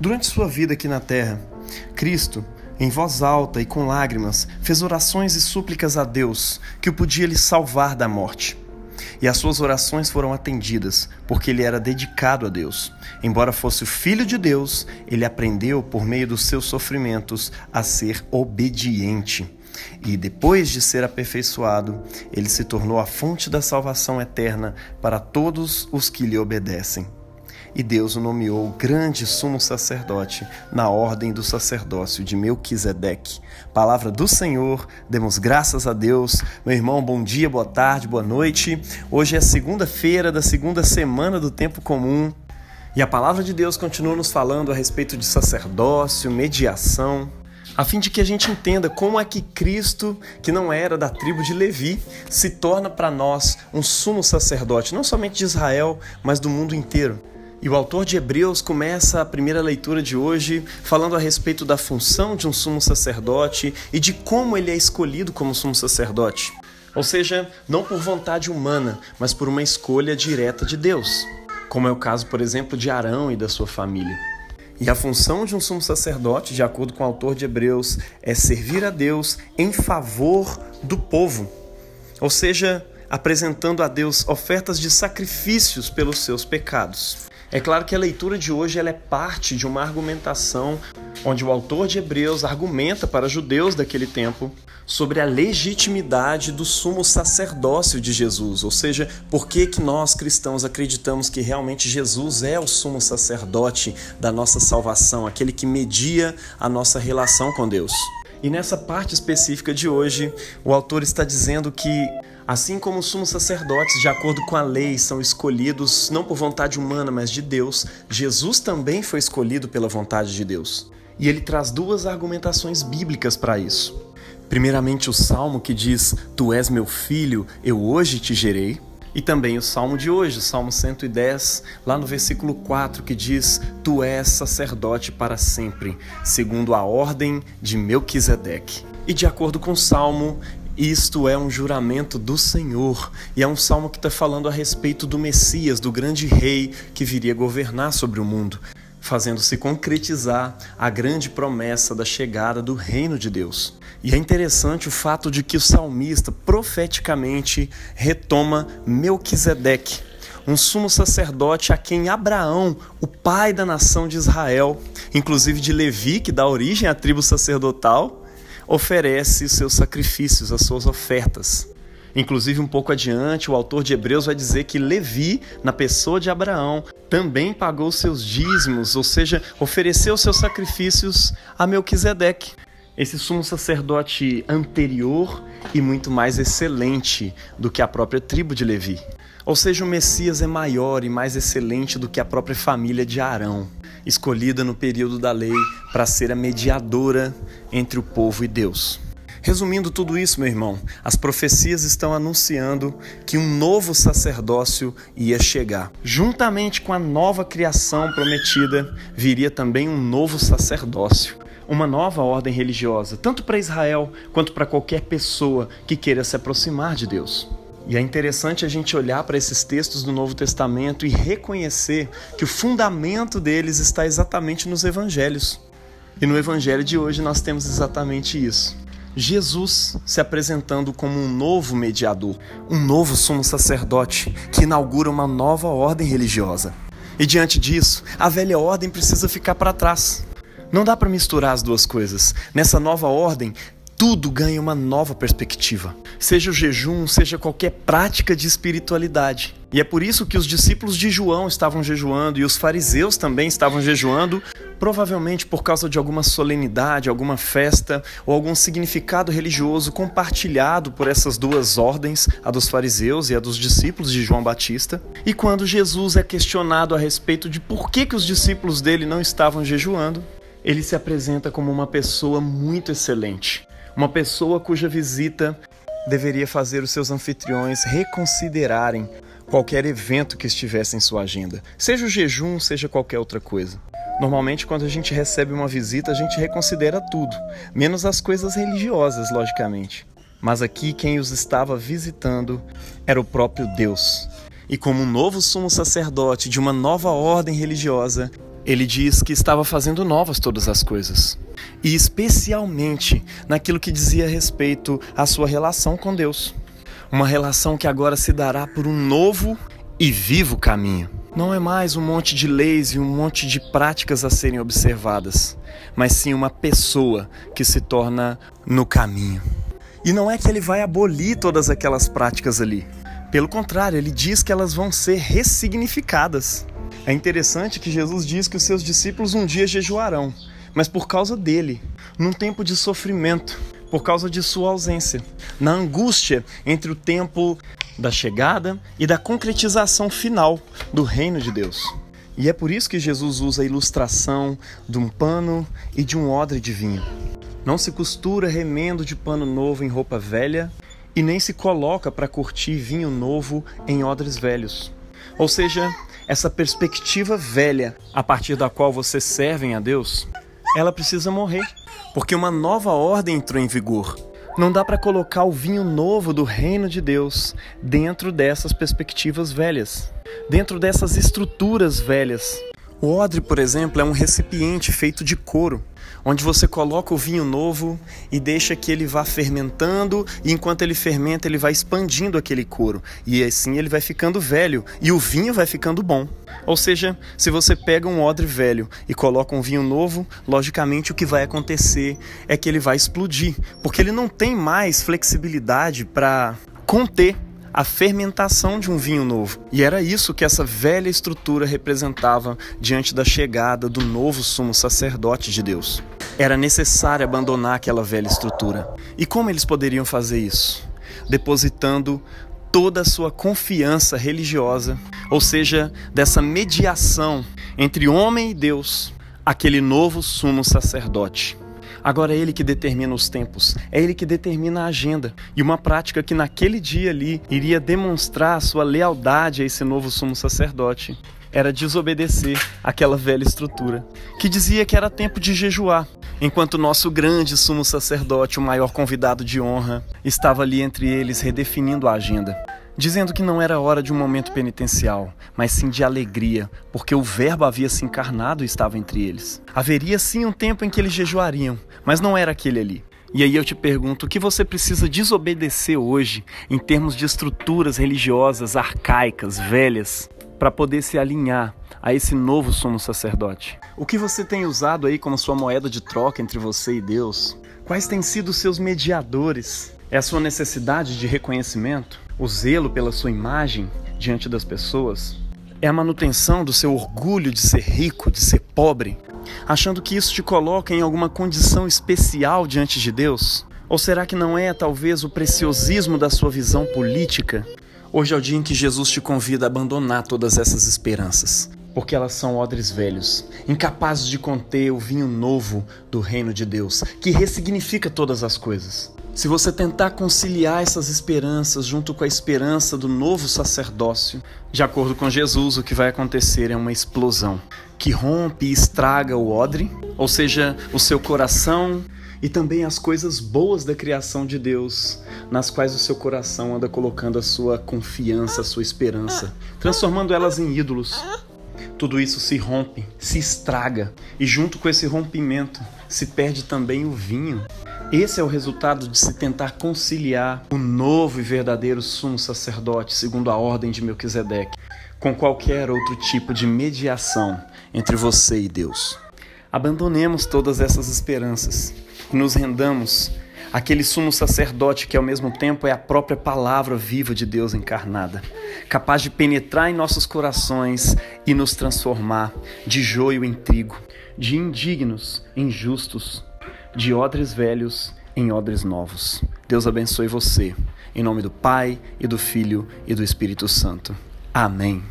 Durante sua vida aqui na terra, Cristo, em voz alta e com lágrimas, fez orações e súplicas a Deus que o podia lhe salvar da morte. E as suas orações foram atendidas, porque ele era dedicado a Deus. Embora fosse o filho de Deus, ele aprendeu, por meio dos seus sofrimentos, a ser obediente. E depois de ser aperfeiçoado, ele se tornou a fonte da salvação eterna para todos os que lhe obedecem. E Deus o nomeou grande sumo sacerdote na ordem do sacerdócio de Melquisedeque. Palavra do Senhor, demos graças a Deus. Meu irmão, bom dia, boa tarde, boa noite. Hoje é segunda-feira da segunda semana do tempo comum. E a palavra de Deus continua nos falando a respeito de sacerdócio, mediação, a fim de que a gente entenda como é que Cristo, que não era da tribo de Levi, se torna para nós um sumo sacerdote, não somente de Israel, mas do mundo inteiro. E o autor de Hebreus começa a primeira leitura de hoje falando a respeito da função de um sumo sacerdote e de como ele é escolhido como sumo sacerdote. Ou seja, não por vontade humana, mas por uma escolha direta de Deus, como é o caso, por exemplo, de Arão e da sua família. E a função de um sumo sacerdote, de acordo com o autor de Hebreus, é servir a Deus em favor do povo. Ou seja, apresentando a Deus ofertas de sacrifícios pelos seus pecados. É claro que a leitura de hoje ela é parte de uma argumentação onde o autor de Hebreus argumenta para judeus daquele tempo sobre a legitimidade do sumo sacerdócio de Jesus, ou seja, por que, que nós cristãos acreditamos que realmente Jesus é o sumo sacerdote da nossa salvação, aquele que media a nossa relação com Deus. E nessa parte específica de hoje, o autor está dizendo que Assim como os sumos sacerdotes, de acordo com a lei, são escolhidos não por vontade humana, mas de Deus, Jesus também foi escolhido pela vontade de Deus. E ele traz duas argumentações bíblicas para isso. Primeiramente, o salmo que diz: Tu és meu filho, eu hoje te gerei. E também o salmo de hoje, o salmo 110, lá no versículo 4, que diz: Tu és sacerdote para sempre, segundo a ordem de Melquisedeque. E de acordo com o salmo, isto é um juramento do Senhor e é um salmo que está falando a respeito do Messias, do grande rei que viria governar sobre o mundo, fazendo-se concretizar a grande promessa da chegada do reino de Deus. E é interessante o fato de que o salmista profeticamente retoma Melquisedeque, um sumo sacerdote a quem Abraão, o pai da nação de Israel, inclusive de Levi, que dá origem à tribo sacerdotal, oferece os seus sacrifícios, as suas ofertas. Inclusive, um pouco adiante, o autor de Hebreus vai dizer que Levi, na pessoa de Abraão, também pagou seus dízimos, ou seja, ofereceu seus sacrifícios a Melquisedeque esse sumo sacerdote anterior e muito mais excelente do que a própria tribo de Levi. Ou seja, o Messias é maior e mais excelente do que a própria família de Arão, escolhida no período da lei para ser a mediadora entre o povo e Deus. Resumindo tudo isso, meu irmão, as profecias estão anunciando que um novo sacerdócio ia chegar. Juntamente com a nova criação prometida, viria também um novo sacerdócio uma nova ordem religiosa, tanto para Israel quanto para qualquer pessoa que queira se aproximar de Deus. E é interessante a gente olhar para esses textos do Novo Testamento e reconhecer que o fundamento deles está exatamente nos evangelhos. E no evangelho de hoje nós temos exatamente isso. Jesus se apresentando como um novo mediador, um novo sumo sacerdote que inaugura uma nova ordem religiosa. E diante disso, a velha ordem precisa ficar para trás. Não dá para misturar as duas coisas. Nessa nova ordem, tudo ganha uma nova perspectiva. Seja o jejum, seja qualquer prática de espiritualidade. E é por isso que os discípulos de João estavam jejuando e os fariseus também estavam jejuando, provavelmente por causa de alguma solenidade, alguma festa ou algum significado religioso compartilhado por essas duas ordens, a dos fariseus e a dos discípulos de João Batista. E quando Jesus é questionado a respeito de por que, que os discípulos dele não estavam jejuando, ele se apresenta como uma pessoa muito excelente, uma pessoa cuja visita deveria fazer os seus anfitriões reconsiderarem qualquer evento que estivesse em sua agenda, seja o jejum, seja qualquer outra coisa. Normalmente, quando a gente recebe uma visita, a gente reconsidera tudo, menos as coisas religiosas, logicamente. Mas aqui, quem os estava visitando era o próprio Deus. E como um novo sumo sacerdote de uma nova ordem religiosa, Ele diz que estava fazendo novas todas as coisas, e especialmente naquilo que dizia respeito à sua relação com Deus. Uma relação que agora se dará por um novo e vivo caminho. Não é mais um monte de leis e um monte de práticas a serem observadas, mas sim uma pessoa que se torna no caminho. E não é que ele vai abolir todas aquelas práticas ali. Pelo contrário, ele diz que elas vão ser ressignificadas. É interessante que Jesus diz que os seus discípulos um dia jejuarão, mas por causa dele, num tempo de sofrimento, por causa de sua ausência, na angústia entre o tempo da chegada e da concretização final do reino de Deus. E é por isso que Jesus usa a ilustração de um pano e de um odre de vinho. Não se costura remendo de pano novo em roupa velha e nem se coloca para curtir vinho novo em odres velhos. Ou seja, essa perspectiva velha a partir da qual vocês servem a Deus, ela precisa morrer, porque uma nova ordem entrou em vigor. Não dá para colocar o vinho novo do reino de Deus dentro dessas perspectivas velhas, dentro dessas estruturas velhas. O odre, por exemplo, é um recipiente feito de couro onde você coloca o vinho novo e deixa que ele vá fermentando, e enquanto ele fermenta, ele vai expandindo aquele couro, e assim ele vai ficando velho e o vinho vai ficando bom. Ou seja, se você pega um odre velho e coloca um vinho novo, logicamente o que vai acontecer é que ele vai explodir, porque ele não tem mais flexibilidade para conter a fermentação de um vinho novo. E era isso que essa velha estrutura representava diante da chegada do novo sumo sacerdote de Deus. Era necessário abandonar aquela velha estrutura. E como eles poderiam fazer isso? Depositando toda a sua confiança religiosa, ou seja, dessa mediação entre homem e Deus, aquele novo sumo sacerdote. Agora é ele que determina os tempos, é ele que determina a agenda. E uma prática que naquele dia ali iria demonstrar sua lealdade a esse novo sumo sacerdote era desobedecer aquela velha estrutura, que dizia que era tempo de jejuar, enquanto nosso grande sumo sacerdote, o maior convidado de honra, estava ali entre eles redefinindo a agenda dizendo que não era hora de um momento penitencial, mas sim de alegria, porque o Verbo havia se encarnado e estava entre eles. Haveria sim um tempo em que eles jejuariam, mas não era aquele ali. E aí eu te pergunto, o que você precisa desobedecer hoje em termos de estruturas religiosas arcaicas, velhas, para poder se alinhar a esse novo sumo sacerdote? O que você tem usado aí como sua moeda de troca entre você e Deus? Quais têm sido seus mediadores? É a sua necessidade de reconhecimento? O zelo pela sua imagem diante das pessoas, é a manutenção do seu orgulho de ser rico, de ser pobre, achando que isso te coloca em alguma condição especial diante de Deus? Ou será que não é talvez o preciosismo da sua visão política? Hoje é o dia em que Jesus te convida a abandonar todas essas esperanças, porque elas são odres velhos, incapazes de conter o vinho novo do reino de Deus, que ressignifica todas as coisas. Se você tentar conciliar essas esperanças junto com a esperança do novo sacerdócio, de acordo com Jesus, o que vai acontecer é uma explosão que rompe e estraga o odre, ou seja, o seu coração e também as coisas boas da criação de Deus, nas quais o seu coração anda colocando a sua confiança, a sua esperança, transformando elas em ídolos. Tudo isso se rompe, se estraga, e junto com esse rompimento se perde também o vinho, esse é o resultado de se tentar conciliar o novo e verdadeiro sumo sacerdote, segundo a ordem de Melquisedeque, com qualquer outro tipo de mediação entre você e Deus. Abandonemos todas essas esperanças. E nos rendamos. Àquele sumo sacerdote que ao mesmo tempo é a própria palavra viva de Deus encarnada, capaz de penetrar em nossos corações e nos transformar de joio em trigo, de indignos em justos, de odres velhos em odres novos. Deus abençoe você. Em nome do Pai, e do Filho e do Espírito Santo. Amém.